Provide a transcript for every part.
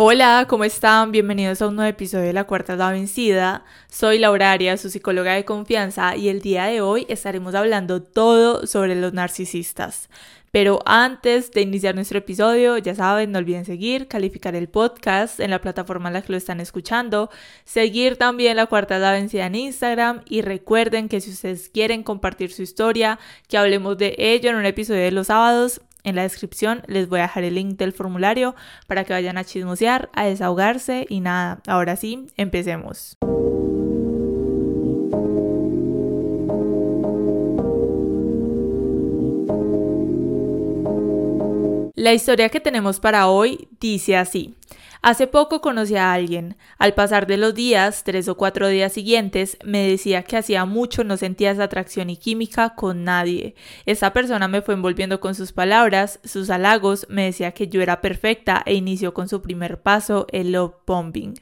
Hola, ¿cómo están? Bienvenidos a un nuevo episodio de La Cuarta la Vencida. Soy Laura Arias, su psicóloga de confianza, y el día de hoy estaremos hablando todo sobre los narcisistas. Pero antes de iniciar nuestro episodio, ya saben, no olviden seguir, calificar el podcast en la plataforma en la que lo están escuchando, seguir también la cuarta vencida en Instagram y recuerden que si ustedes quieren compartir su historia, que hablemos de ello en un episodio de los sábados, en la descripción les voy a dejar el link del formulario para que vayan a chismosear, a desahogarse y nada, ahora sí, empecemos. La historia que tenemos para hoy dice así. Hace poco conocí a alguien. Al pasar de los días, tres o cuatro días siguientes, me decía que hacía mucho no sentía esa atracción y química con nadie. Esa persona me fue envolviendo con sus palabras, sus halagos, me decía que yo era perfecta e inició con su primer paso, el love bombing.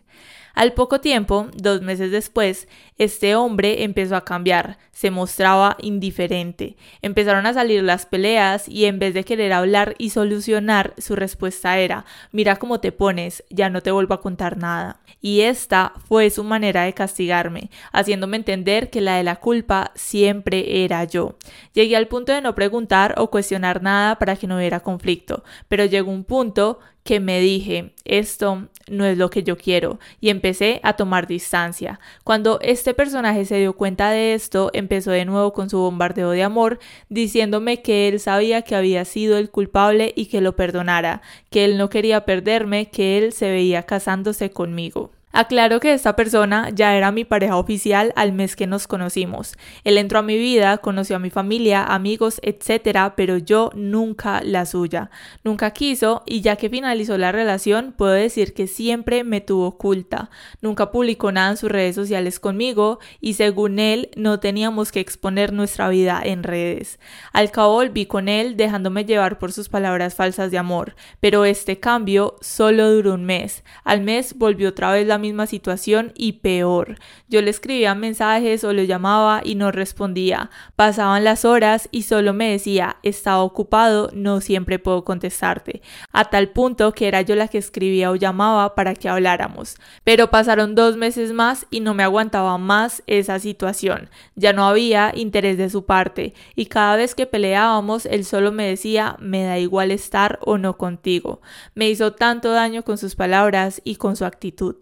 Al poco tiempo, dos meses después, este hombre empezó a cambiar, se mostraba indiferente. Empezaron a salir las peleas y en vez de querer hablar y solucionar, su respuesta era, mira cómo te pones, ya no te vuelvo a contar nada. Y esta fue su manera de castigarme, haciéndome entender que la de la culpa siempre era yo. Llegué al punto de no preguntar o cuestionar nada para que no hubiera conflicto, pero llegó un punto que me dije, esto no es lo que yo quiero y empecé a tomar distancia. Cuando este personaje se dio cuenta de esto, empezó de nuevo con su bombardeo de amor, diciéndome que él sabía que había sido el culpable y que lo perdonara, que él no quería perderme, que él se veía casándose conmigo. Aclaro que esta persona ya era mi pareja oficial al mes que nos conocimos. Él entró a mi vida, conoció a mi familia, amigos, etc., pero yo nunca la suya. Nunca quiso y ya que finalizó la relación, puedo decir que siempre me tuvo oculta. Nunca publicó nada en sus redes sociales conmigo y según él no teníamos que exponer nuestra vida en redes. Al cabo volví con él dejándome llevar por sus palabras falsas de amor, pero este cambio solo duró un mes. Al mes volvió otra vez la misma situación y peor. Yo le escribía mensajes o lo llamaba y no respondía. Pasaban las horas y solo me decía, estaba ocupado, no siempre puedo contestarte. A tal punto que era yo la que escribía o llamaba para que habláramos. Pero pasaron dos meses más y no me aguantaba más esa situación. Ya no había interés de su parte y cada vez que peleábamos él solo me decía, me da igual estar o no contigo. Me hizo tanto daño con sus palabras y con su actitud.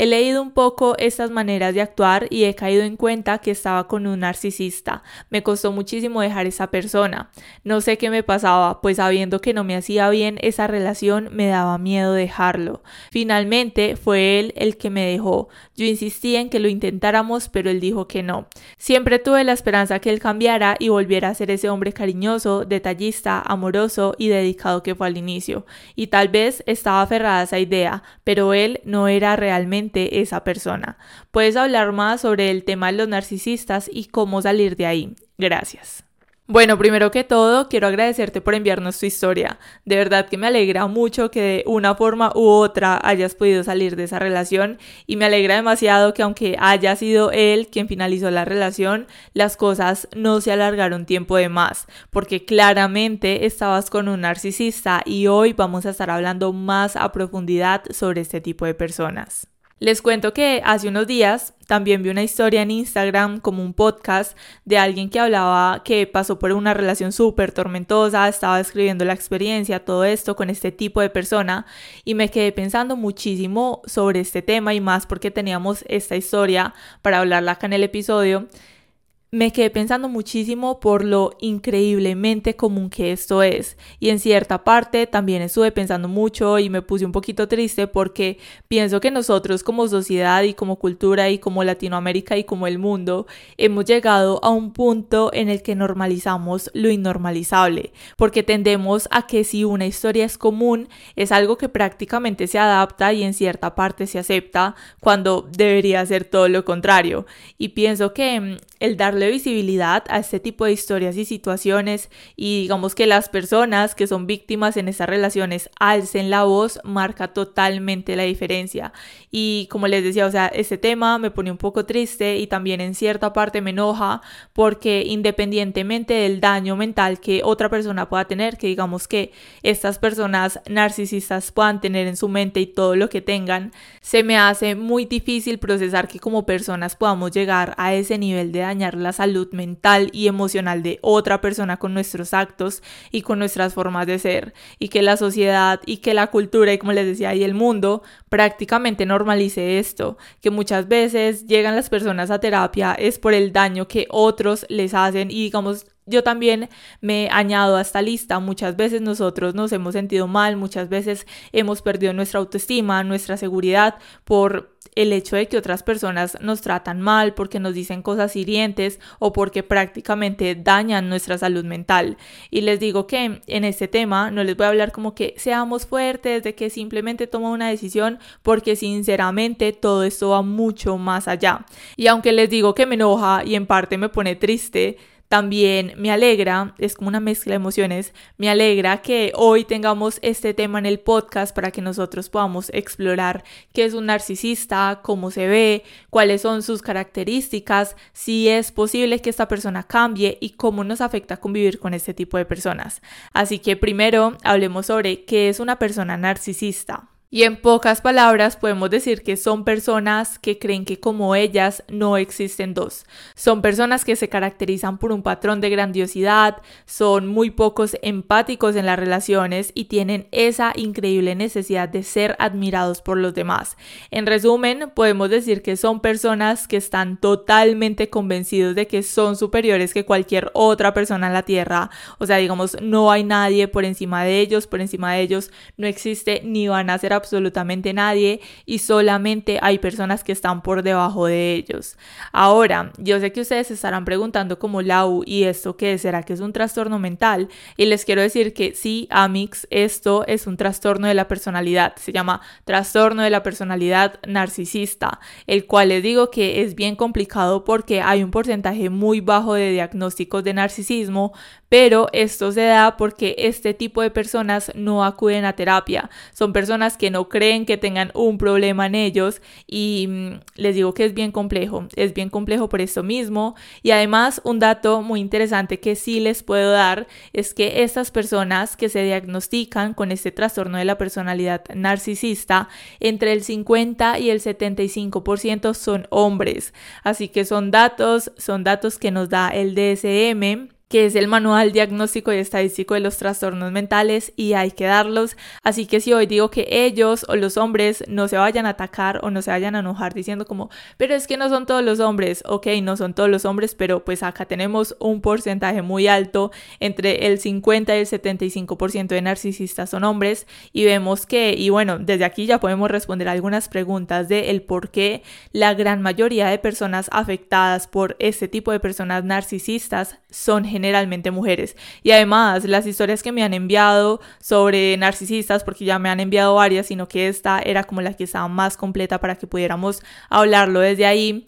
He leído un poco estas maneras de actuar y he caído en cuenta que estaba con un narcisista. Me costó muchísimo dejar esa persona. No sé qué me pasaba, pues sabiendo que no me hacía bien esa relación me daba miedo dejarlo. Finalmente fue él el que me dejó. Yo insistí en que lo intentáramos, pero él dijo que no. Siempre tuve la esperanza que él cambiara y volviera a ser ese hombre cariñoso, detallista, amoroso y dedicado que fue al inicio. Y tal vez estaba aferrada a esa idea, pero él no era realmente esa persona. Puedes hablar más sobre el tema de los narcisistas y cómo salir de ahí. Gracias. Bueno, primero que todo, quiero agradecerte por enviarnos tu historia. De verdad que me alegra mucho que de una forma u otra hayas podido salir de esa relación y me alegra demasiado que aunque haya sido él quien finalizó la relación, las cosas no se alargaron tiempo de más, porque claramente estabas con un narcisista y hoy vamos a estar hablando más a profundidad sobre este tipo de personas. Les cuento que hace unos días también vi una historia en Instagram como un podcast de alguien que hablaba que pasó por una relación súper tormentosa, estaba escribiendo la experiencia, todo esto con este tipo de persona y me quedé pensando muchísimo sobre este tema y más porque teníamos esta historia para hablarla acá en el episodio me quedé pensando muchísimo por lo increíblemente común que esto es. Y en cierta parte también estuve pensando mucho y me puse un poquito triste porque pienso que nosotros como sociedad y como cultura y como Latinoamérica y como el mundo hemos llegado a un punto en el que normalizamos lo innormalizable porque tendemos a que si una historia es común es algo que prácticamente se adapta y en cierta parte se acepta cuando debería ser todo lo contrario. Y pienso que mm, el darle visibilidad a este tipo de historias y situaciones y digamos que las personas que son víctimas en estas relaciones alcen la voz marca totalmente la diferencia. Y como les decía, o sea, este tema me pone un poco triste y también en cierta parte me enoja porque independientemente del daño mental que otra persona pueda tener, que digamos que estas personas narcisistas puedan tener en su mente y todo lo que tengan, se me hace muy difícil procesar que como personas podamos llegar a ese nivel de dañar la salud mental y emocional de otra persona con nuestros actos y con nuestras formas de ser y que la sociedad y que la cultura y como les decía y el mundo prácticamente normalice esto, que muchas veces llegan las personas a terapia es por el daño que otros les hacen y digamos yo también me añado a esta lista. Muchas veces nosotros nos hemos sentido mal, muchas veces hemos perdido nuestra autoestima, nuestra seguridad por el hecho de que otras personas nos tratan mal, porque nos dicen cosas hirientes o porque prácticamente dañan nuestra salud mental. Y les digo que en este tema no les voy a hablar como que seamos fuertes, de que simplemente toma una decisión, porque sinceramente todo esto va mucho más allá. Y aunque les digo que me enoja y en parte me pone triste, también me alegra, es como una mezcla de emociones, me alegra que hoy tengamos este tema en el podcast para que nosotros podamos explorar qué es un narcisista, cómo se ve, cuáles son sus características, si es posible que esta persona cambie y cómo nos afecta convivir con este tipo de personas. Así que primero hablemos sobre qué es una persona narcisista. Y en pocas palabras podemos decir que son personas que creen que como ellas no existen dos. Son personas que se caracterizan por un patrón de grandiosidad, son muy pocos empáticos en las relaciones y tienen esa increíble necesidad de ser admirados por los demás. En resumen, podemos decir que son personas que están totalmente convencidos de que son superiores que cualquier otra persona en la Tierra. O sea, digamos, no hay nadie por encima de ellos, por encima de ellos no existe ni van a ser absolutamente nadie y solamente hay personas que están por debajo de ellos. Ahora, yo sé que ustedes estarán preguntando como Lau, ¿y esto qué? ¿Será que es un trastorno mental? Y les quiero decir que sí, Amix, esto es un trastorno de la personalidad. Se llama trastorno de la personalidad narcisista, el cual les digo que es bien complicado porque hay un porcentaje muy bajo de diagnósticos de narcisismo, pero esto se da porque este tipo de personas no acuden a terapia. Son personas que no creen que tengan un problema en ellos y mm, les digo que es bien complejo. Es bien complejo por esto mismo. Y además un dato muy interesante que sí les puedo dar es que estas personas que se diagnostican con este trastorno de la personalidad narcisista, entre el 50 y el 75% son hombres. Así que son datos, son datos que nos da el DSM que es el Manual Diagnóstico y Estadístico de los Trastornos Mentales y hay que darlos. Así que si hoy digo que ellos o los hombres no se vayan a atacar o no se vayan a enojar diciendo como, pero es que no son todos los hombres, ok, no son todos los hombres, pero pues acá tenemos un porcentaje muy alto, entre el 50 y el 75% de narcisistas son hombres y vemos que, y bueno, desde aquí ya podemos responder algunas preguntas de el por qué la gran mayoría de personas afectadas por este tipo de personas narcisistas son generalmente mujeres. Y además, las historias que me han enviado sobre narcisistas, porque ya me han enviado varias, sino que esta era como la que estaba más completa para que pudiéramos hablarlo desde ahí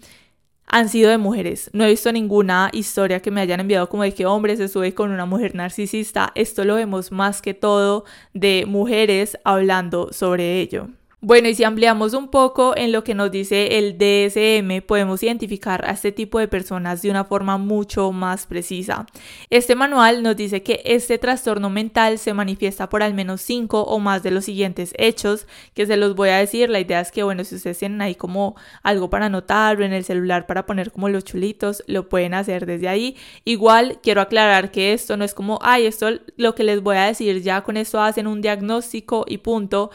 han sido de mujeres. No he visto ninguna historia que me hayan enviado como de que hombres se sube con una mujer narcisista. Esto lo vemos más que todo de mujeres hablando sobre ello. Bueno, y si ampliamos un poco en lo que nos dice el DSM, podemos identificar a este tipo de personas de una forma mucho más precisa. Este manual nos dice que este trastorno mental se manifiesta por al menos cinco o más de los siguientes hechos, que se los voy a decir. La idea es que, bueno, si ustedes tienen ahí como algo para anotar o en el celular para poner como los chulitos, lo pueden hacer desde ahí. Igual quiero aclarar que esto no es como, ay, esto lo que les voy a decir, ya con esto hacen un diagnóstico y punto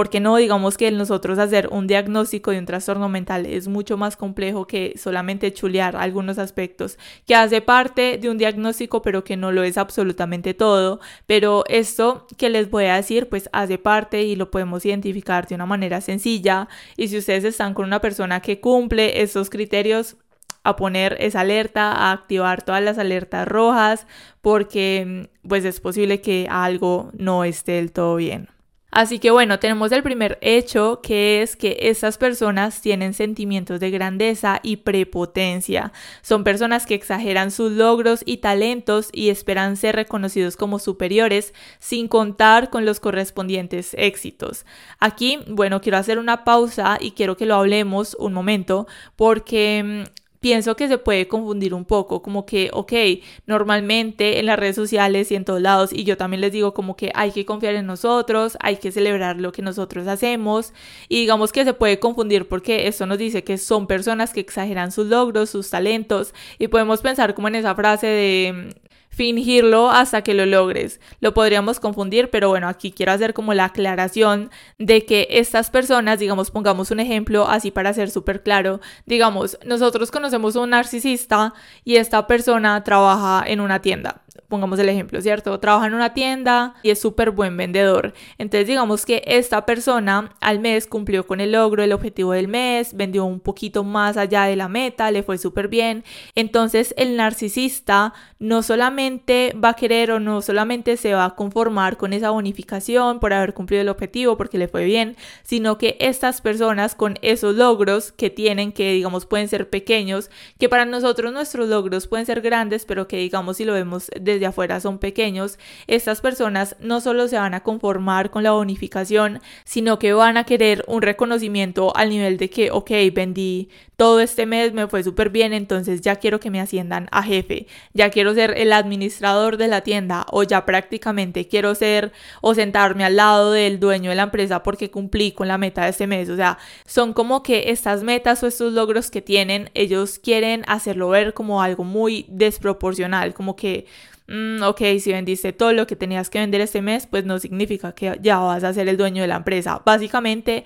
porque no digamos que nosotros hacer un diagnóstico de un trastorno mental es mucho más complejo que solamente chulear algunos aspectos, que hace parte de un diagnóstico pero que no lo es absolutamente todo, pero esto que les voy a decir pues hace parte y lo podemos identificar de una manera sencilla. Y si ustedes están con una persona que cumple estos criterios, a poner esa alerta, a activar todas las alertas rojas, porque pues es posible que algo no esté del todo bien. Así que bueno, tenemos el primer hecho que es que estas personas tienen sentimientos de grandeza y prepotencia. Son personas que exageran sus logros y talentos y esperan ser reconocidos como superiores sin contar con los correspondientes éxitos. Aquí, bueno, quiero hacer una pausa y quiero que lo hablemos un momento porque mm, pienso que se puede confundir un poco, como que, ok, normalmente en las redes sociales y en todos lados, y yo también les digo como que hay que confiar en nosotros, hay que celebrar lo que nosotros hacemos, y digamos que se puede confundir porque esto nos dice que son personas que exageran sus logros, sus talentos, y podemos pensar como en esa frase de fingirlo hasta que lo logres. Lo podríamos confundir, pero bueno, aquí quiero hacer como la aclaración de que estas personas, digamos, pongamos un ejemplo así para ser súper claro, digamos, nosotros conocemos a un narcisista y esta persona trabaja en una tienda pongamos el ejemplo, ¿cierto? Trabaja en una tienda y es súper buen vendedor. Entonces digamos que esta persona al mes cumplió con el logro, el objetivo del mes, vendió un poquito más allá de la meta, le fue súper bien. Entonces el narcisista no va a querer o no solamente se va a conformar con esa bonificación por haber cumplido el objetivo porque le fue bien, sino que estas personas con esos logros que tienen, que digamos pueden ser pequeños, que para nosotros nuestros logros pueden ser grandes, pero que digamos si lo vemos desde de afuera son pequeños, estas personas no solo se van a conformar con la bonificación, sino que van a querer un reconocimiento al nivel de que, ok, vendí todo este mes, me fue súper bien, entonces ya quiero que me asciendan a jefe, ya quiero ser el administrador de la tienda o ya prácticamente quiero ser o sentarme al lado del dueño de la empresa porque cumplí con la meta de este mes. O sea, son como que estas metas o estos logros que tienen, ellos quieren hacerlo ver como algo muy desproporcional, como que Mm, ok, si vendiste todo lo que tenías que vender este mes, pues no significa que ya vas a ser el dueño de la empresa. Básicamente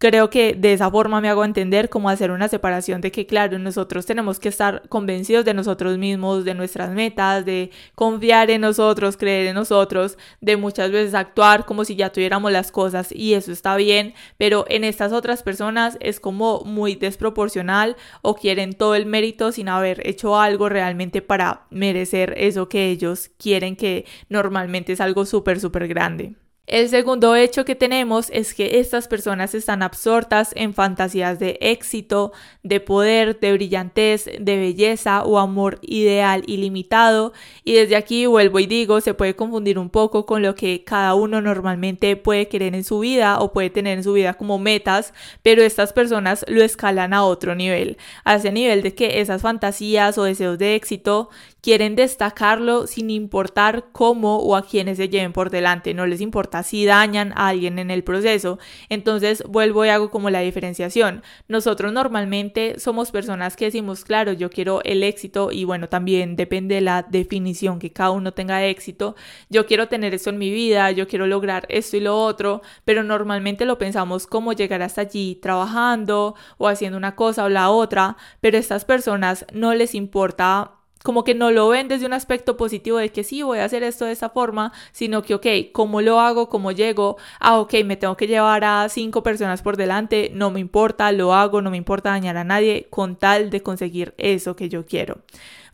Creo que de esa forma me hago entender cómo hacer una separación de que, claro, nosotros tenemos que estar convencidos de nosotros mismos, de nuestras metas, de confiar en nosotros, creer en nosotros, de muchas veces actuar como si ya tuviéramos las cosas y eso está bien, pero en estas otras personas es como muy desproporcional o quieren todo el mérito sin haber hecho algo realmente para merecer eso que ellos quieren que normalmente es algo súper, súper grande. El segundo hecho que tenemos es que estas personas están absortas en fantasías de éxito, de poder, de brillantez, de belleza o amor ideal ilimitado. Y desde aquí vuelvo y digo, se puede confundir un poco con lo que cada uno normalmente puede querer en su vida o puede tener en su vida como metas, pero estas personas lo escalan a otro nivel, a ese nivel de que esas fantasías o deseos de éxito quieren destacarlo sin importar cómo o a quienes se lleven por delante, no les importa si dañan a alguien en el proceso. Entonces vuelvo y hago como la diferenciación. Nosotros normalmente somos personas que decimos, claro, yo quiero el éxito y bueno, también depende de la definición que cada uno tenga de éxito. Yo quiero tener esto en mi vida, yo quiero lograr esto y lo otro, pero normalmente lo pensamos como llegar hasta allí trabajando o haciendo una cosa o la otra, pero a estas personas no les importa como que no lo ven desde un aspecto positivo de que sí, voy a hacer esto de esta forma, sino que, ok, ¿cómo lo hago? ¿Cómo llego? Ah, ok, me tengo que llevar a cinco personas por delante, no me importa, lo hago, no me importa dañar a nadie con tal de conseguir eso que yo quiero.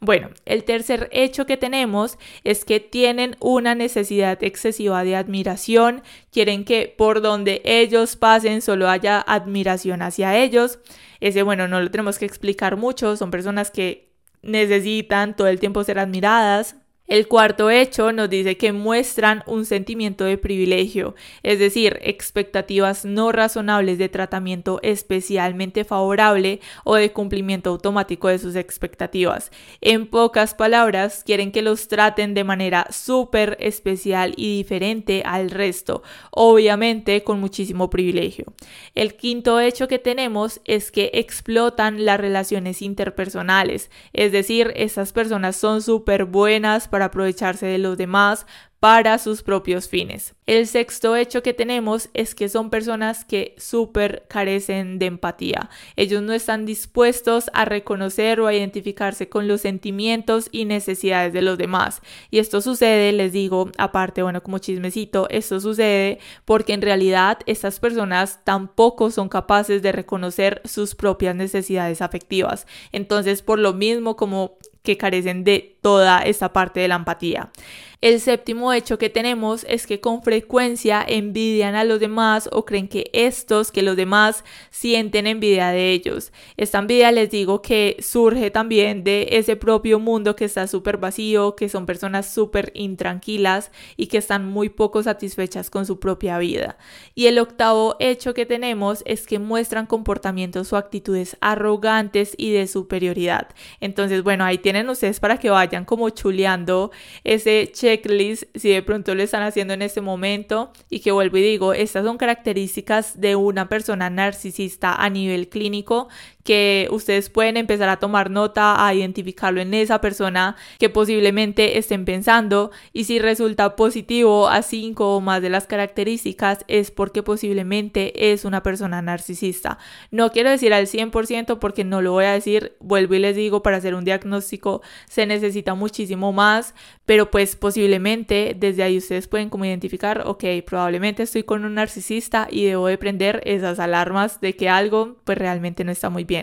Bueno, el tercer hecho que tenemos es que tienen una necesidad excesiva de admiración, quieren que por donde ellos pasen solo haya admiración hacia ellos. Ese, bueno, no lo tenemos que explicar mucho, son personas que necesitan todo el tiempo ser admiradas, el cuarto hecho nos dice que muestran un sentimiento de privilegio, es decir, expectativas no razonables de tratamiento especialmente favorable o de cumplimiento automático de sus expectativas. En pocas palabras, quieren que los traten de manera súper especial y diferente al resto, obviamente con muchísimo privilegio. El quinto hecho que tenemos es que explotan las relaciones interpersonales, es decir, estas personas son súper buenas para aprovecharse de los demás, para sus propios fines. El sexto hecho que tenemos es que son personas que súper carecen de empatía. Ellos no están dispuestos a reconocer o a identificarse con los sentimientos y necesidades de los demás. Y esto sucede, les digo, aparte, bueno, como chismecito, esto sucede porque en realidad estas personas tampoco son capaces de reconocer sus propias necesidades afectivas. Entonces, por lo mismo como que carecen de toda esta parte de la empatía. El séptimo hecho que tenemos es que con frecuencia envidian a los demás o creen que estos, que los demás sienten envidia de ellos. Esta envidia les digo que surge también de ese propio mundo que está súper vacío, que son personas súper intranquilas y que están muy poco satisfechas con su propia vida. Y el octavo hecho que tenemos es que muestran comportamientos o actitudes arrogantes y de superioridad. Entonces, bueno, ahí tienen ustedes para que vayan como chuleando ese si de pronto lo están haciendo en este momento y que vuelvo y digo, estas son características de una persona narcisista a nivel clínico que ustedes pueden empezar a tomar nota, a identificarlo en esa persona que posiblemente estén pensando y si resulta positivo a cinco o más de las características es porque posiblemente es una persona narcisista. No quiero decir al 100% porque no lo voy a decir, vuelvo y les digo, para hacer un diagnóstico se necesita muchísimo más, pero pues posiblemente desde ahí ustedes pueden como identificar, ok, probablemente estoy con un narcisista y debo de prender esas alarmas de que algo pues realmente no está muy bien.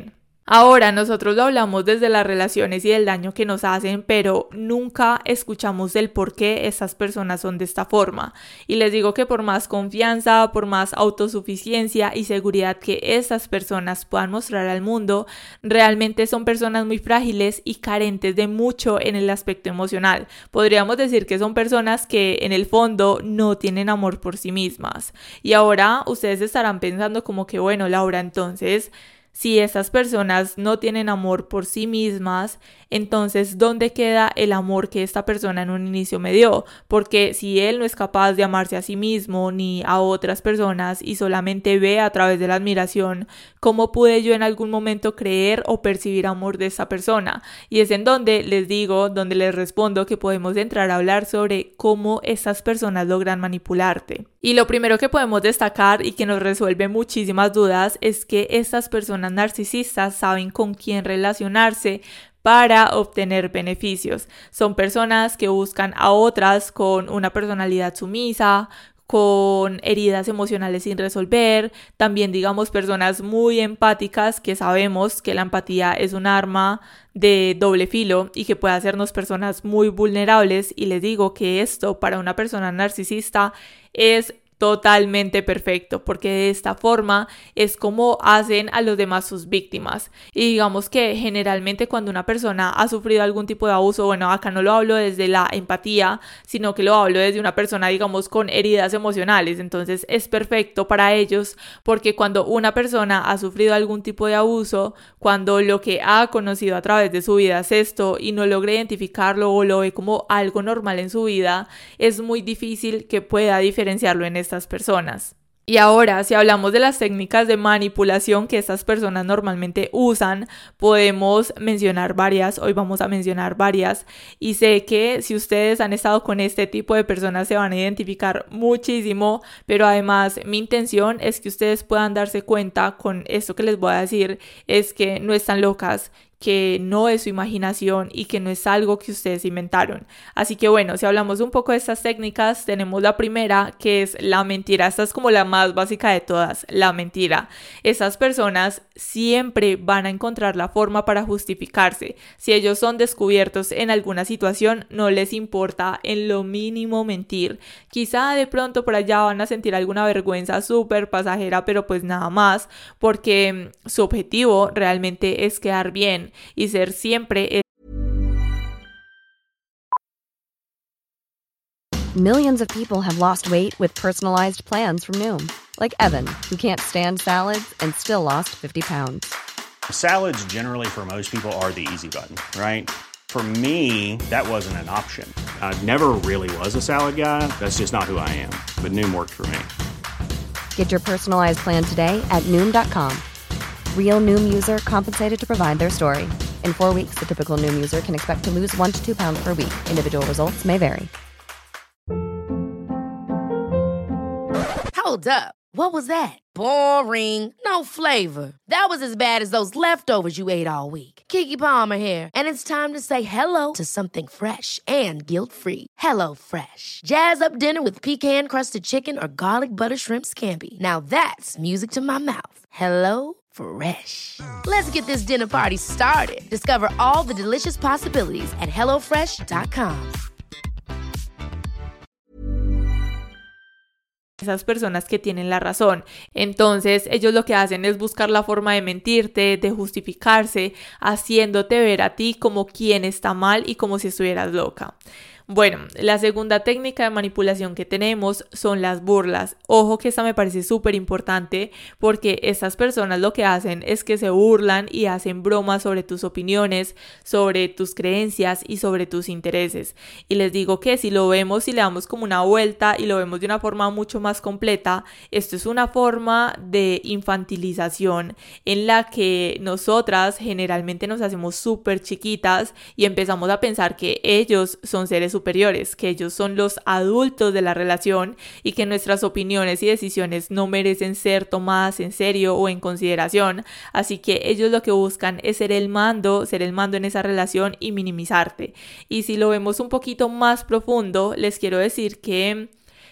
Ahora nosotros lo hablamos desde las relaciones y del daño que nos hacen, pero nunca escuchamos del por qué esas personas son de esta forma. Y les digo que por más confianza, por más autosuficiencia y seguridad que esas personas puedan mostrar al mundo, realmente son personas muy frágiles y carentes de mucho en el aspecto emocional. Podríamos decir que son personas que en el fondo no tienen amor por sí mismas. Y ahora ustedes estarán pensando como que, bueno, Laura, entonces si esas personas no tienen amor por sí mismas, entonces ¿dónde queda el amor que esta persona en un inicio me dio? Porque si él no es capaz de amarse a sí mismo ni a otras personas y solamente ve a través de la admiración, ¿cómo pude yo en algún momento creer o percibir amor de esa persona? Y es en donde les digo, donde les respondo que podemos entrar a hablar sobre cómo esas personas logran manipularte. Y lo primero que podemos destacar y que nos resuelve muchísimas dudas es que estas personas narcisistas saben con quién relacionarse para obtener beneficios. Son personas que buscan a otras con una personalidad sumisa, con heridas emocionales sin resolver, también digamos personas muy empáticas que sabemos que la empatía es un arma de doble filo y que puede hacernos personas muy vulnerables. Y les digo que esto para una persona narcisista es totalmente perfecto, porque de esta forma es como hacen a los demás sus víctimas. Y digamos que generalmente cuando una persona ha sufrido algún tipo de abuso, bueno, acá no lo hablo desde la empatía, sino que lo hablo desde una persona, digamos, con heridas emocionales. Entonces es perfecto para ellos porque cuando una persona ha sufrido algún tipo de abuso, cuando lo que ha conocido a través de su vida es esto y no logra identificarlo o lo ve como algo normal en su vida, es muy difícil que pueda diferenciarlo en este personas. Y ahora, si hablamos de las técnicas de manipulación que estas personas normalmente usan, podemos mencionar varias, hoy vamos a mencionar varias, y sé que si ustedes han estado con este tipo de personas se van a identificar muchísimo, pero además mi intención es que ustedes puedan darse cuenta con esto que les voy a decir, es que no están locas, que no es su imaginación y que no es algo que ustedes inventaron. Así que bueno, si hablamos un poco de estas técnicas, tenemos la primera que es la mentira. Esta es como la más básica de todas, la mentira. Esas personas siempre van a encontrar la forma para justificarse. Si ellos son descubiertos en alguna situación, no les importa en lo mínimo mentir. Quizá de pronto por allá van a sentir alguna vergüenza súper pasajera, pero pues nada más, porque su objetivo realmente es quedar bien y ser siempre Millions of people have lost weight with personalized plans from Noom, like Evan, who can't stand salads and still lost 50 pounds. Salads generally for most people are the easy button, right? For me, that wasn't an option. I never really was a salad guy. That's just not who I am. But Noom worked for me. Get your personalized plan today at Noom.com. Real Noom user compensated to provide their story. In four weeks, the typical Noom user can expect to lose one to two pounds per week. Individual results may vary. Hold up. What was that? Boring. No flavor. That was as bad as those leftovers you ate all week. Kiki Palmer here, and it's time to say hello to something fresh and guilt-free. Hello Fresh. Jazz up dinner with pecan-crusted chicken or garlic butter shrimp scampi. Now that's music to my mouth. Hello Fresh. Let's get this dinner party started. Discover all the delicious possibilities at HelloFresh.com. Esas personas que tienen la razón. Entonces, ellos lo que hacen es buscar la forma de mentirte, de justificarse, haciéndote ver a ti como quien está mal y como si estuvieras loca. Bueno, la segunda técnica de manipulación que tenemos son las burlas. Ojo que esta me parece súper importante porque estas personas lo que hacen es que se burlan y hacen bromas sobre tus opiniones, sobre tus creencias y sobre tus intereses. Y les digo que si lo vemos y le damos como una vuelta y lo vemos de una forma mucho más completa, esto es una forma de infantilización en la que nosotras generalmente nos hacemos súper chiquitas y empezamos a pensar que ellos son seres que ellos son los adultos de la relación y que nuestras opiniones y decisiones no merecen ser tomadas en serio o en consideración. Así que ellos lo que buscan es ser el mando, ser el mando en esa relación y minimizarte. Y si lo vemos un poquito más profundo, les quiero decir que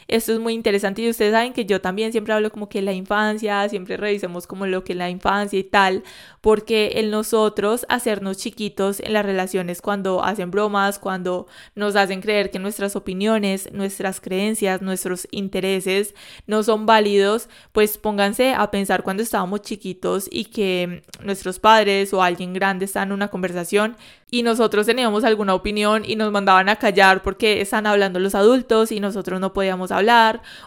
esto es muy interesante y ustedes saben que yo también siempre hablo como que la infancia, siempre revisemos como lo que la infancia y tal, porque el nosotros hacernos chiquitos en las relaciones cuando hacen bromas, cuando nos hacen creer que nuestras opiniones, nuestras creencias, nuestros intereses no son válidos, pues pónganse a pensar cuando estábamos chiquitos y que nuestros padres o alguien grande está en una conversación y nosotros teníamos alguna opinión y nos mandaban a callar porque están hablando los adultos y nosotros no podíamos hablar,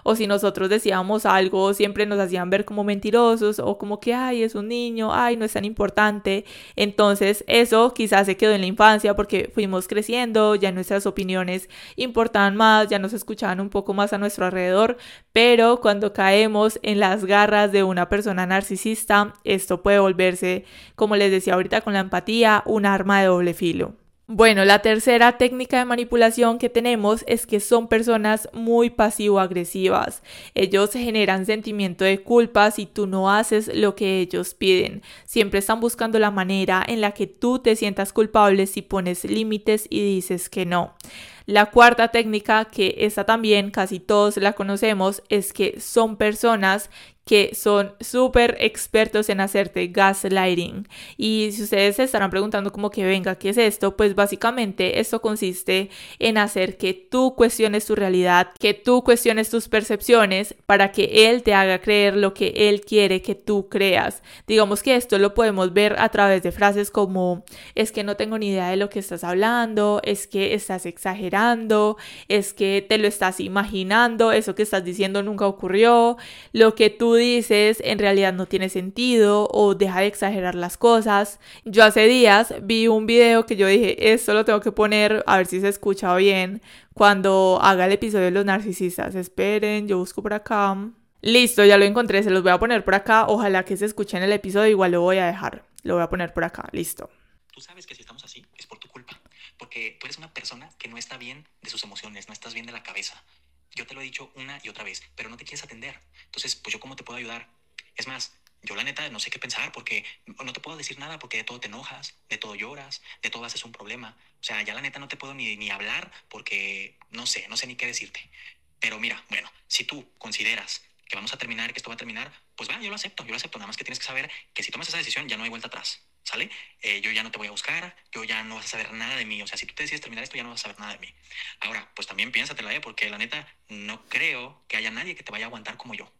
o si nosotros decíamos algo siempre nos hacían ver como mentirosos o como que, ay, es un niño, ay, no es tan importante. Entonces eso quizás se quedó en la infancia porque fuimos creciendo, ya nuestras opiniones importaban más, ya nos escuchaban un poco más a nuestro alrededor, pero cuando caemos en las garras de una persona narcisista, esto puede volverse, como les decía ahorita con la empatía, un arma de doble filo. Bueno, la tercera técnica de manipulación que tenemos es que son personas muy pasivo-agresivas. Ellos generan sentimiento de culpa si tú no haces lo que ellos piden. Siempre están buscando la manera en la que tú te sientas culpable si pones límites y dices que no. La cuarta técnica, que esta también casi todos la conocemos, es que son personas que son súper expertos en hacerte gaslighting. Y si ustedes se estarán preguntando como que venga, ¿qué es esto? Pues básicamente esto consiste en hacer que tú cuestiones tu realidad, que tú cuestiones tus percepciones para que él te haga creer lo que él quiere que tú creas. Digamos que esto lo podemos ver a través de frases como es que no tengo ni idea de lo que estás hablando, es que estás exagerando, es que te lo estás imaginando, eso que estás diciendo nunca ocurrió, lo que tú dices en realidad no tiene sentido o deja de exagerar las cosas. Yo hace días vi un video que yo dije, esto lo tengo que poner a ver si se escucha bien cuando haga el episodio de los narcisistas. Esperen, yo busco por acá. Listo, ya lo encontré, se los voy a poner por acá. Ojalá que se escuche en el episodio, igual lo voy a dejar. Lo voy a poner por acá, listo. Tú sabes que si estamos así es por tu culpa, porque tú eres una persona que no está bien de sus emociones, no estás bien de la cabeza. Yo te lo he dicho una y otra vez, pero no te quieres atender. Entonces, pues yo cómo te puedo ayudar. Es más, yo la neta no sé qué pensar porque no te puedo decir nada porque de todo te enojas, de todo lloras, de todo haces un problema. O sea, ya la neta no te puedo ni, ni hablar porque no sé, no sé ni qué decirte. Pero mira, bueno, si tú consideras que vamos a terminar, que esto va a terminar, pues va, yo lo acepto, yo lo acepto. Nada más que tienes que saber que si tomas esa decisión ya no hay vuelta atrás, ¿sale? Eh, yo ya no te voy a buscar, yo ya no vas a saber nada de mí. O sea, si tú te decides terminar esto, ya no vas a saber nada de mí. Ahora, pues también piénsatela, ¿eh? Porque la neta, no creo que haya nadie que te vaya a aguantar como yo.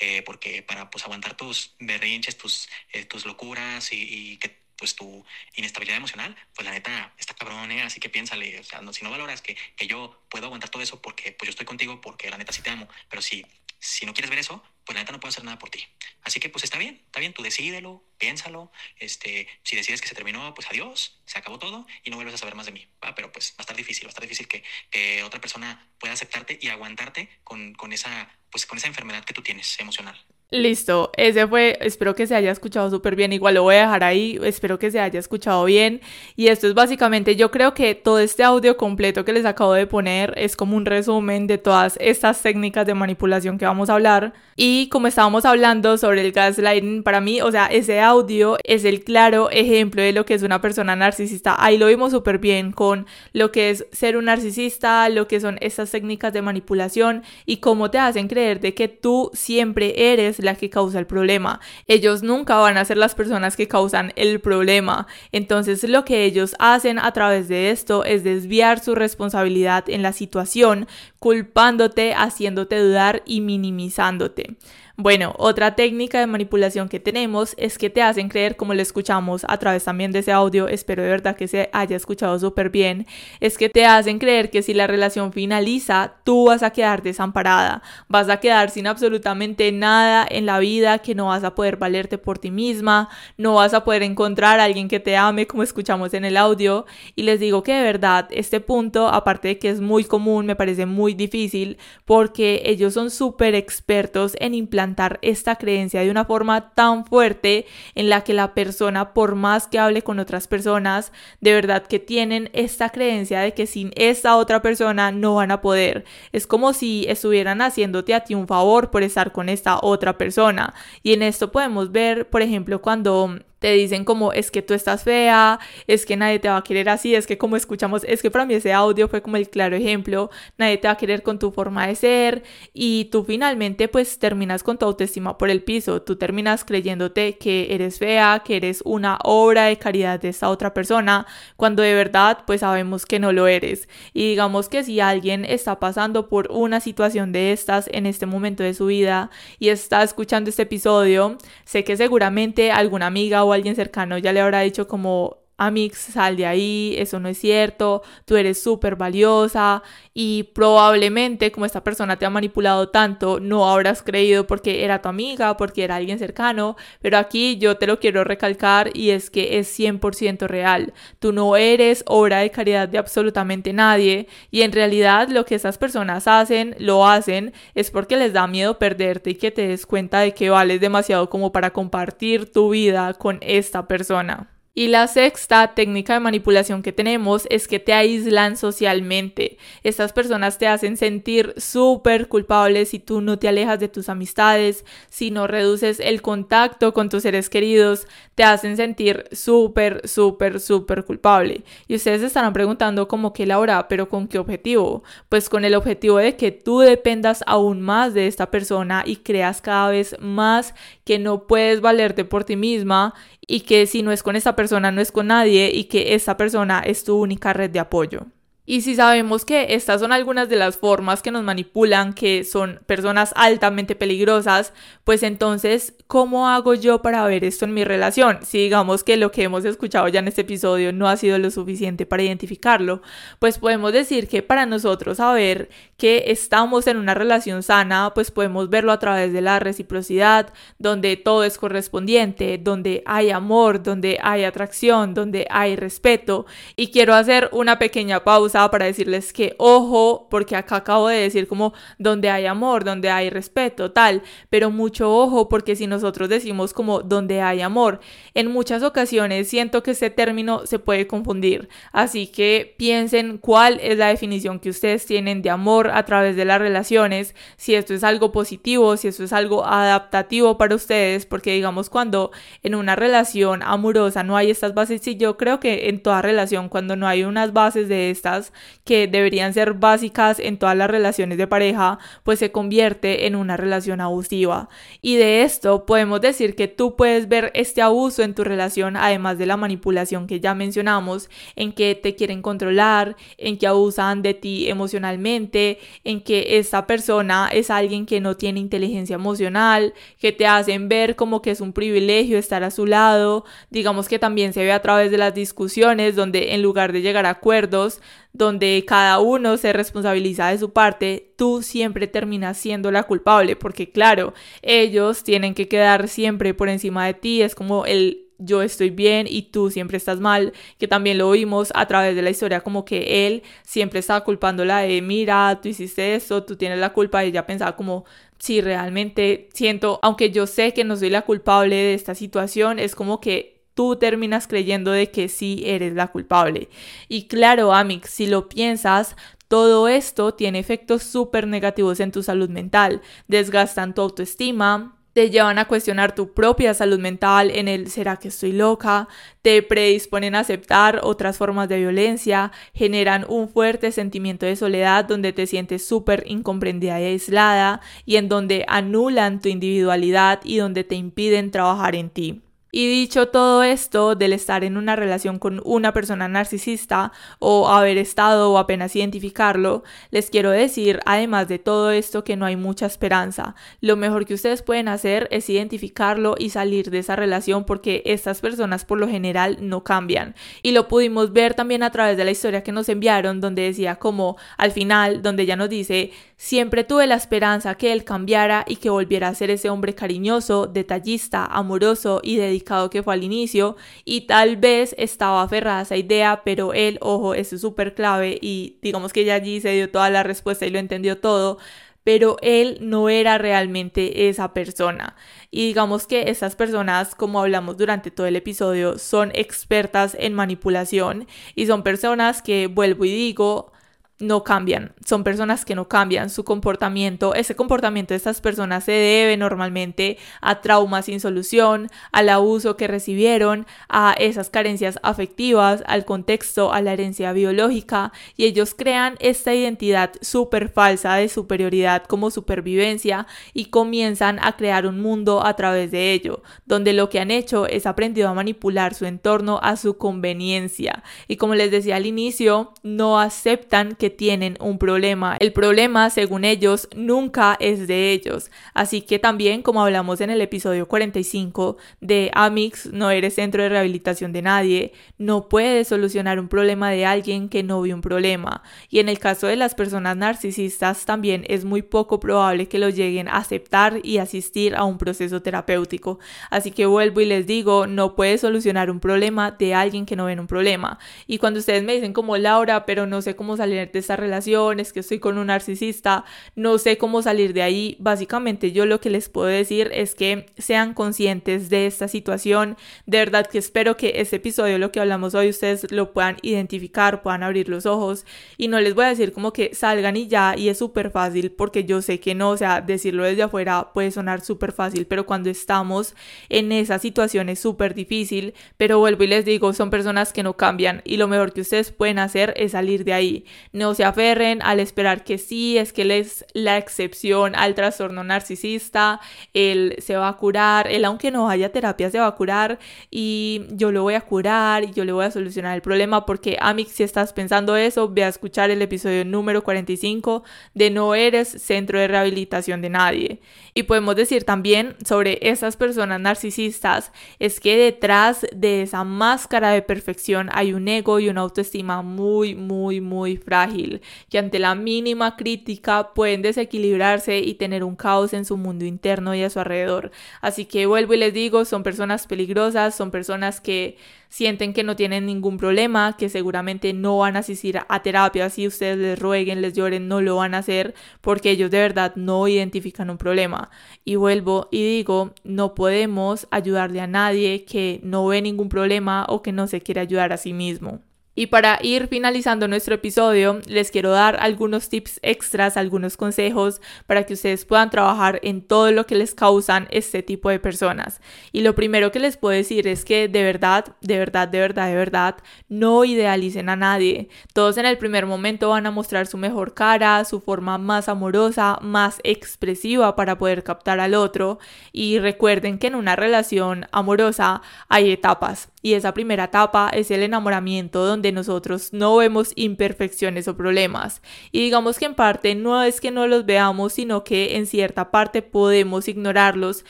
Eh, porque para pues aguantar tus berrinches, tus, eh, tus locuras y, que pues tu inestabilidad emocional, pues la neta está cabrón, ¿eh? así que piénsale, o sea, no, si no valoras que, que, yo puedo aguantar todo eso porque pues yo estoy contigo, porque la neta sí te amo, pero si, si no quieres ver eso, pues la neta no puedo hacer nada por ti. Así que pues está bien, está bien, tú decídelo, piénsalo, este, si decides que se terminó, pues adiós, se acabó todo y no vuelves a saber más de mí, ¿va? pero pues va a estar difícil, va a estar difícil que, que otra persona pueda aceptarte y aguantarte con, con esa pues con esa enfermedad que tú tienes emocional. Listo, ese fue, espero que se haya escuchado súper bien, igual lo voy a dejar ahí, espero que se haya escuchado bien. Y esto es básicamente, yo creo que todo este audio completo que les acabo de poner es como un resumen de todas estas técnicas de manipulación que vamos a hablar. Y como estábamos hablando sobre el gaslighting, para mí, o sea, ese audio es el claro ejemplo de lo que es una persona narcisista, ahí lo vimos súper bien con lo que es ser un narcisista, lo que son estas técnicas de manipulación y cómo te hacen creer de que tú siempre eres la que causa el problema. Ellos nunca van a ser las personas que causan el problema. Entonces lo que ellos hacen a través de esto es desviar su responsabilidad en la situación, culpándote, haciéndote dudar y minimizándote. Bueno, otra técnica de manipulación que tenemos es que te hacen creer, como lo escuchamos a través también de ese audio, espero de verdad que se haya escuchado súper bien, es que te hacen creer que si la relación finaliza, tú vas a quedar desamparada, vas a quedar sin absolutamente nada en la vida, que no vas a poder valerte por ti misma, no vas a poder encontrar a alguien que te ame, como escuchamos en el audio. Y les digo que de verdad, este punto, aparte de que es muy común, me parece muy difícil, porque ellos son súper expertos en implantar esta creencia de una forma tan fuerte en la que la persona, por más que hable con otras personas, de verdad que tienen esta creencia de que sin esta otra persona no van a poder. Es como si estuvieran haciéndote a ti un favor por estar con esta otra persona. Y en esto podemos ver, por ejemplo, cuando te dicen como es que tú estás fea, es que nadie te va a querer así, es que como escuchamos, es que para mí ese audio fue como el claro ejemplo, nadie te va a querer con tu forma de ser y tú finalmente pues terminas con tu autoestima por el piso, tú terminas creyéndote que eres fea, que eres una obra de caridad de esta otra persona, cuando de verdad pues sabemos que no lo eres. Y digamos que si alguien está pasando por una situación de estas en este momento de su vida y está escuchando este episodio, sé que seguramente alguna amiga alguien cercano ya le habrá dicho como Amix, sal de ahí, eso no es cierto, tú eres súper valiosa y probablemente como esta persona te ha manipulado tanto, no habrás creído porque era tu amiga, porque era alguien cercano, pero aquí yo te lo quiero recalcar y es que es 100% real. Tú no eres obra de caridad de absolutamente nadie y en realidad lo que estas personas hacen, lo hacen es porque les da miedo perderte y que te des cuenta de que vales demasiado como para compartir tu vida con esta persona. Y la sexta técnica de manipulación que tenemos es que te aíslan socialmente. Estas personas te hacen sentir súper culpable si tú no te alejas de tus amistades, si no reduces el contacto con tus seres queridos, te hacen sentir súper, súper, súper culpable. Y ustedes estarán preguntando como que Laura, pero ¿con qué objetivo? Pues con el objetivo de que tú dependas aún más de esta persona y creas cada vez más que no puedes valerte por ti misma y que si no es con esa persona no es con nadie y que esa persona es tu única red de apoyo. Y si sabemos que estas son algunas de las formas que nos manipulan, que son personas altamente peligrosas, pues entonces, ¿cómo hago yo para ver esto en mi relación? Si digamos que lo que hemos escuchado ya en este episodio no ha sido lo suficiente para identificarlo, pues podemos decir que para nosotros saber que estamos en una relación sana, pues podemos verlo a través de la reciprocidad, donde todo es correspondiente, donde hay amor, donde hay atracción, donde hay respeto. Y quiero hacer una pequeña pausa para decirles que ojo, porque acá acabo de decir como donde hay amor, donde hay respeto, tal, pero mucho ojo porque si nosotros decimos como donde hay amor, en muchas ocasiones siento que ese término se puede confundir, así que piensen cuál es la definición que ustedes tienen de amor a través de las relaciones, si esto es algo positivo, si esto es algo adaptativo para ustedes, porque digamos cuando en una relación amorosa no hay estas bases, y yo creo que en toda relación cuando no hay unas bases de estas que deberían ser básicas en todas las relaciones de pareja, pues se convierte en una relación abusiva. Y de esto podemos decir que tú puedes ver este abuso en tu relación, además de la manipulación que ya mencionamos, en que te quieren controlar, en que abusan de ti emocionalmente, en que esta persona es alguien que no tiene inteligencia emocional, que te hacen ver como que es un privilegio estar a su lado, digamos que también se ve a través de las discusiones donde en lugar de llegar a acuerdos, donde cada uno se responsabiliza de su parte, tú siempre terminas siendo la culpable, porque claro, ellos tienen que quedar siempre por encima de ti, es como el yo estoy bien y tú siempre estás mal, que también lo vimos a través de la historia como que él siempre estaba culpándola de, mira, tú hiciste eso, tú tienes la culpa y ella pensaba como, si realmente siento, aunque yo sé que no soy la culpable de esta situación, es como que tú terminas creyendo de que sí eres la culpable. Y claro, Amix, si lo piensas, todo esto tiene efectos súper negativos en tu salud mental, desgastan tu autoestima, te llevan a cuestionar tu propia salud mental en el ¿será que estoy loca? te predisponen a aceptar otras formas de violencia, generan un fuerte sentimiento de soledad donde te sientes súper incomprendida y aislada y en donde anulan tu individualidad y donde te impiden trabajar en ti. Y dicho todo esto del estar en una relación con una persona narcisista o haber estado o apenas identificarlo, les quiero decir, además de todo esto, que no hay mucha esperanza. Lo mejor que ustedes pueden hacer es identificarlo y salir de esa relación porque estas personas por lo general no cambian. Y lo pudimos ver también a través de la historia que nos enviaron, donde decía como al final, donde ella nos dice, siempre tuve la esperanza que él cambiara y que volviera a ser ese hombre cariñoso, detallista, amoroso y dedicado que fue al inicio y tal vez estaba aferrada a esa idea, pero él, ojo, eso es súper clave y digamos que ella allí se dio toda la respuesta y lo entendió todo, pero él no era realmente esa persona. Y digamos que esas personas, como hablamos durante todo el episodio, son expertas en manipulación y son personas que, vuelvo y digo, no cambian, son personas que no cambian su comportamiento. Ese comportamiento de estas personas se debe normalmente a traumas sin solución, al abuso que recibieron, a esas carencias afectivas, al contexto, a la herencia biológica y ellos crean esta identidad súper falsa de superioridad como supervivencia y comienzan a crear un mundo a través de ello, donde lo que han hecho es aprendido a manipular su entorno a su conveniencia. Y como les decía al inicio, no aceptan tienen un problema. El problema, según ellos, nunca es de ellos. Así que también, como hablamos en el episodio 45 de Amix, no eres centro de rehabilitación de nadie, no puedes solucionar un problema de alguien que no vio un problema. Y en el caso de las personas narcisistas, también es muy poco probable que lo lleguen a aceptar y asistir a un proceso terapéutico. Así que vuelvo y les digo, no puedes solucionar un problema de alguien que no ven un problema. Y cuando ustedes me dicen como Laura, pero no sé cómo salir esta relación, es que estoy con un narcisista, no sé cómo salir de ahí. Básicamente yo lo que les puedo decir es que sean conscientes de esta situación. De verdad que espero que este episodio, lo que hablamos hoy, ustedes lo puedan identificar, puedan abrir los ojos y no les voy a decir como que salgan y ya y es súper fácil porque yo sé que no, o sea, decirlo desde afuera puede sonar súper fácil, pero cuando estamos en esa situación es súper difícil, pero vuelvo y les digo, son personas que no cambian y lo mejor que ustedes pueden hacer es salir de ahí. No se aferren al esperar que sí, es que él es la excepción al trastorno narcisista, él se va a curar, él aunque no haya terapia se va a curar y yo lo voy a curar y yo le voy a solucionar el problema porque Amix, si estás pensando eso, ve a escuchar el episodio número 45 de No eres centro de rehabilitación de nadie. Y podemos decir también sobre esas personas narcisistas es que detrás de esa máscara de perfección hay un ego y una autoestima muy, muy, muy frágil frágil, que ante la mínima crítica pueden desequilibrarse y tener un caos en su mundo interno y a su alrededor. Así que vuelvo y les digo, son personas peligrosas, son personas que sienten que no tienen ningún problema, que seguramente no van a asistir a terapia si ustedes les rueguen, les lloren, no lo van a hacer porque ellos de verdad no identifican un problema. Y vuelvo y digo, no podemos ayudarle a nadie que no ve ningún problema o que no se quiere ayudar a sí mismo. Y para ir finalizando nuestro episodio, les quiero dar algunos tips extras, algunos consejos para que ustedes puedan trabajar en todo lo que les causan este tipo de personas. Y lo primero que les puedo decir es que de verdad, de verdad, de verdad, de verdad, no idealicen a nadie. Todos en el primer momento van a mostrar su mejor cara, su forma más amorosa, más expresiva para poder captar al otro. Y recuerden que en una relación amorosa hay etapas. Y esa primera etapa es el enamoramiento donde nosotros no vemos imperfecciones o problemas. Y digamos que en parte no es que no los veamos, sino que en cierta parte podemos ignorarlos.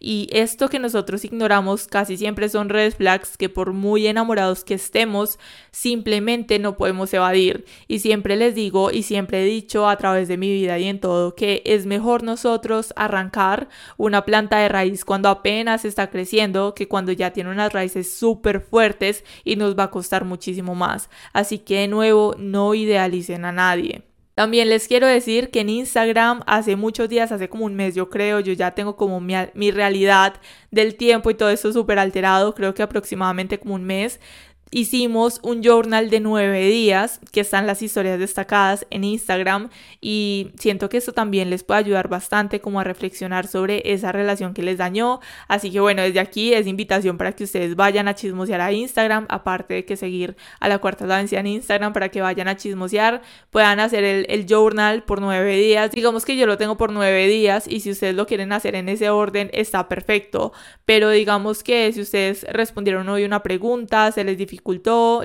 Y esto que nosotros ignoramos casi siempre son red flags que por muy enamorados que estemos, simplemente no podemos evadir. Y siempre les digo y siempre he dicho a través de mi vida y en todo que es mejor nosotros arrancar una planta de raíz cuando apenas está creciendo que cuando ya tiene unas raíces súper fuertes y nos va a costar muchísimo más. Así que de nuevo, no idealicen a nadie. También les quiero decir que en Instagram hace muchos días, hace como un mes yo creo, yo ya tengo como mi, mi realidad del tiempo y todo eso súper alterado, creo que aproximadamente como un mes hicimos un journal de nueve días que están las historias destacadas en Instagram y siento que esto también les puede ayudar bastante como a reflexionar sobre esa relación que les dañó. Así que bueno, desde aquí es invitación para que ustedes vayan a chismosear a Instagram, aparte de que seguir a la cuarta vencida en Instagram para que vayan a chismosear, puedan hacer el, el journal por nueve días. Digamos que yo lo tengo por nueve días y si ustedes lo quieren hacer en ese orden está perfecto, pero digamos que si ustedes respondieron hoy una pregunta, se les dificulta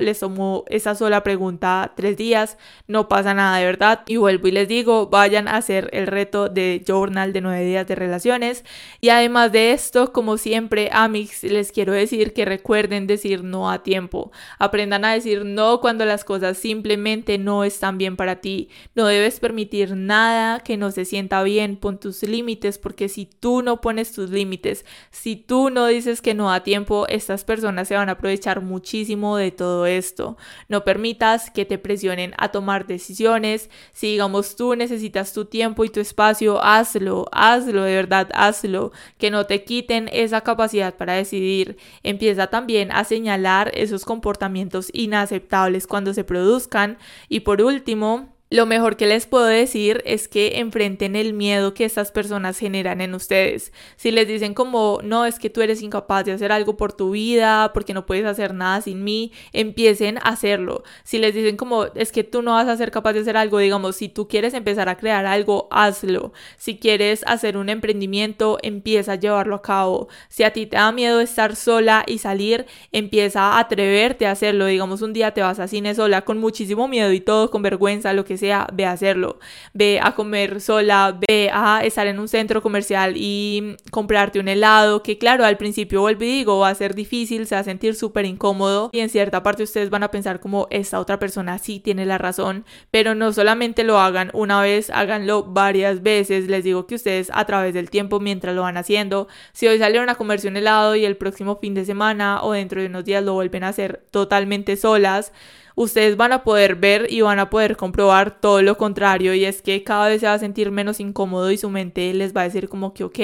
les tomó esa sola pregunta tres días, no pasa nada de verdad. Y vuelvo y les digo, vayan a hacer el reto de journal de nueve días de relaciones. Y además de esto, como siempre, Amix, les quiero decir que recuerden decir no a tiempo. Aprendan a decir no cuando las cosas simplemente no están bien para ti. No debes permitir nada que no se sienta bien. Pon tus límites porque si tú no pones tus límites, si tú no dices que no a tiempo, estas personas se van a aprovechar muchísimo de todo esto. No permitas que te presionen a tomar decisiones. Si digamos tú necesitas tu tiempo y tu espacio, hazlo, hazlo, de verdad, hazlo. Que no te quiten esa capacidad para decidir. Empieza también a señalar esos comportamientos inaceptables cuando se produzcan. Y por último, lo mejor que les puedo decir es que enfrenten el miedo que estas personas generan en ustedes. Si les dicen como, no, es que tú eres incapaz de hacer algo por tu vida, porque no puedes hacer nada sin mí, empiecen a hacerlo. Si les dicen como, es que tú no vas a ser capaz de hacer algo, digamos, si tú quieres empezar a crear algo, hazlo. Si quieres hacer un emprendimiento, empieza a llevarlo a cabo. Si a ti te da miedo estar sola y salir, empieza a atreverte a hacerlo. Digamos, un día te vas a cine sola con muchísimo miedo y todo, con vergüenza, lo que ve a hacerlo. Ve a comer sola, ve a estar en un centro comercial y comprarte un helado, que claro, al principio vuelvo y digo, va a ser difícil, se va a sentir súper incómodo y en cierta parte ustedes van a pensar como esta otra persona sí tiene la razón, pero no solamente lo hagan una vez, háganlo varias veces. Les digo que ustedes a través del tiempo mientras lo van haciendo, si hoy salieron a comerse un helado y el próximo fin de semana o dentro de unos días lo vuelven a hacer totalmente solas, ustedes van a poder ver y van a poder comprobar todo lo contrario y es que cada vez se va a sentir menos incómodo y su mente les va a decir como que ok,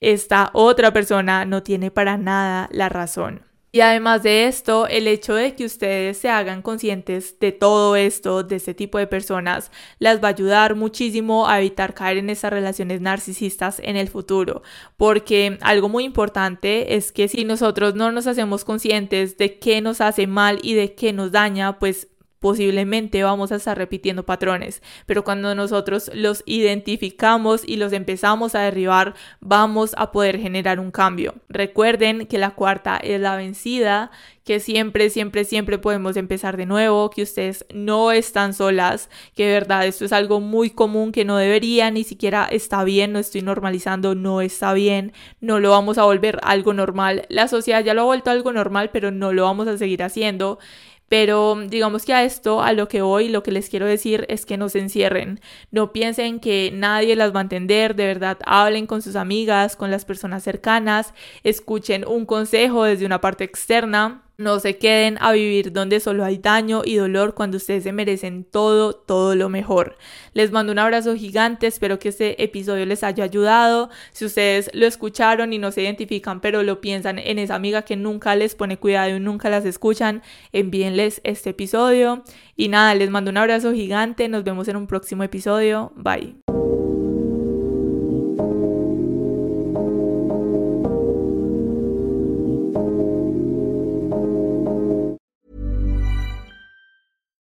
esta otra persona no tiene para nada la razón. Y además de esto, el hecho de que ustedes se hagan conscientes de todo esto, de este tipo de personas, las va a ayudar muchísimo a evitar caer en esas relaciones narcisistas en el futuro. Porque algo muy importante es que si nosotros no nos hacemos conscientes de qué nos hace mal y de qué nos daña, pues posiblemente vamos a estar repitiendo patrones, pero cuando nosotros los identificamos y los empezamos a derribar, vamos a poder generar un cambio. Recuerden que la cuarta es la vencida, que siempre, siempre, siempre podemos empezar de nuevo, que ustedes no están solas, que de verdad esto es algo muy común que no debería, ni siquiera está bien, no estoy normalizando, no está bien, no lo vamos a volver algo normal. La sociedad ya lo ha vuelto algo normal, pero no lo vamos a seguir haciendo Pero digamos que a esto, a lo que hoy, lo que les quiero decir es que no se encierren. No piensen que nadie las va a entender. De verdad, hablen con sus amigas, con las personas cercanas. Escuchen un consejo desde una parte externa. No se queden a vivir donde solo hay daño y dolor cuando ustedes se merecen todo, todo lo mejor. Les mando un abrazo gigante, espero que este episodio les haya ayudado. Si ustedes lo escucharon y no se identifican, pero lo piensan en esa amiga que nunca les pone cuidado y nunca las escuchan, envíenles este episodio. Y nada, les mando un abrazo gigante, nos vemos en un próximo episodio. Bye.